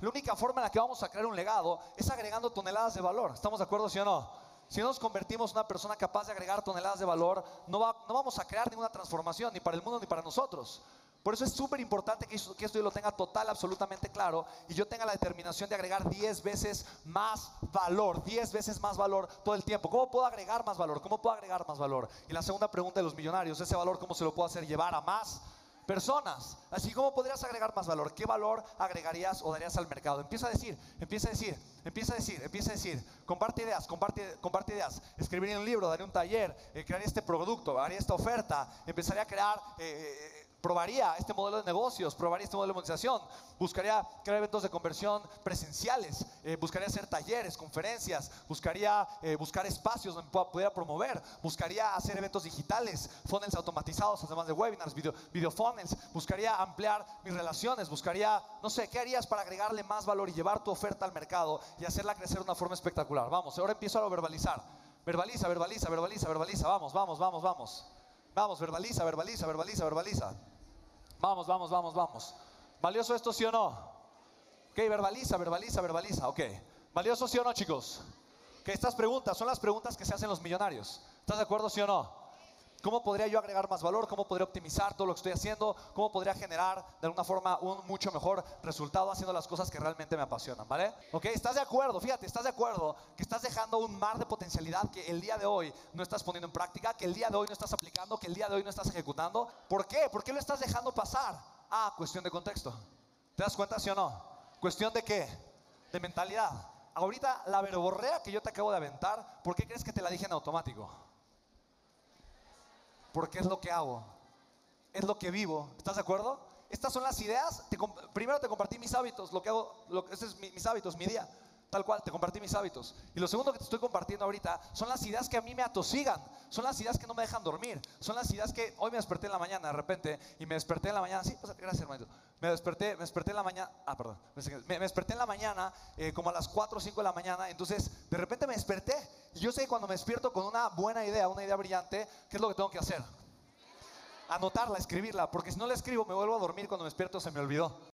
La única forma en la que vamos a crear un legado es agregando toneladas de valor. ¿Estamos de acuerdo, sí o no? Si no nos convertimos en una persona capaz de agregar toneladas de valor, no, va- vamos a crear ninguna transformación, ni para el mundo ni para nosotros. Por eso es súper importante que, que esto yo lo tenga total, absolutamente claro, y yo tenga la determinación de agregar 10 veces más valor, 10 veces más valor todo el tiempo. ¿Cómo puedo agregar más valor? ¿Cómo puedo agregar más valor? Y la segunda pregunta de los millonarios, ese valor, ¿cómo se lo puedo hacer llevar a más personas. Así como podrías agregar más valor. ¿Qué valor agregarías o darías al mercado? Empieza a decir, empieza a decir, empieza a decir, empieza a decir. Comparte ideas, comparte, comparte ideas. Escribiría un libro, daría un taller, eh, este producto, haría esta oferta, empezaría a crear, eh, eh, probaría este modelo de negocios, probaría este modelo de monetización, buscaría crear eventos de conversión presenciales, eh, buscaría hacer talleres, conferencias, buscaría eh, buscar espacios donde pudiera promover, buscaría hacer eventos digitales, funnels automatizados, además de webinars, video, video funnels, buscaría ampliar mis relaciones, buscaría, no sé, ¿qué harías para agregarle más valor y llevar tu oferta al mercado y hacerla crecer de una forma espectacular? Vamos, ahora empiezo a verbalizar. Verbaliza, verbaliza, verbaliza, verbaliza. Vamos, vamos, vamos, vamos. Vamos, verbaliza, verbaliza, verbaliza, verbaliza. Vamos, vamos, vamos, vamos. ¿Valioso esto sí o no? Ok, verbaliza, verbaliza, verbaliza. Ok. ¿Valioso sí o no, chicos? Que estas preguntas son las preguntas que se hacen los millonarios. ¿Estás de acuerdo sí o no? ¿Cómo podría yo agregar más valor? ¿Cómo podría optimizar todo lo que estoy haciendo? ¿Cómo podría generar de alguna forma un mucho mejor resultado haciendo las cosas que realmente me apasionan? ¿Vale? Ok, ¿estás de acuerdo? Fíjate, ¿estás de acuerdo que estás dejando un mar de potencialidad que el día de hoy no estás poniendo en práctica, que el día de hoy no estás aplicando, que el día de hoy no estás ejecutando? ¿Por qué? ¿Por qué lo estás dejando pasar? Ah, cuestión de contexto. ¿Te das cuenta, sí o no? ¿Cuestión de qué? De mentalidad. Ahorita la verborrea que yo te acabo de aventar, ¿por qué crees que te la dije en automático? Porque es lo que hago, es lo que vivo. ¿Estás de acuerdo? Estas son las ideas. Te primero te compartí mis hábitos, lo que hago, lo, ese es mi- mis hábitos, mi día. Tal cual, te compartí mis hábitos. Y lo segundo que te estoy compartiendo ahorita son las ideas que a mí me atosigan, son las ideas que no me dejan dormir, son las ideas que hoy me desperté en la mañana de repente y me desperté en la mañana, sí, pues, gracias hermanito. Me desperté, me desperté en la mañana, ah, perdón, me, desperté en la mañana eh, como a las 4 o 5 de la mañana, entonces de repente me desperté yo sé que cuando me despierto con una buena idea, una idea brillante, ¿qué es lo que tengo que hacer? anotarla, escribirla, porque si no la escribo me vuelvo a dormir cuando me despierto se me olvidó.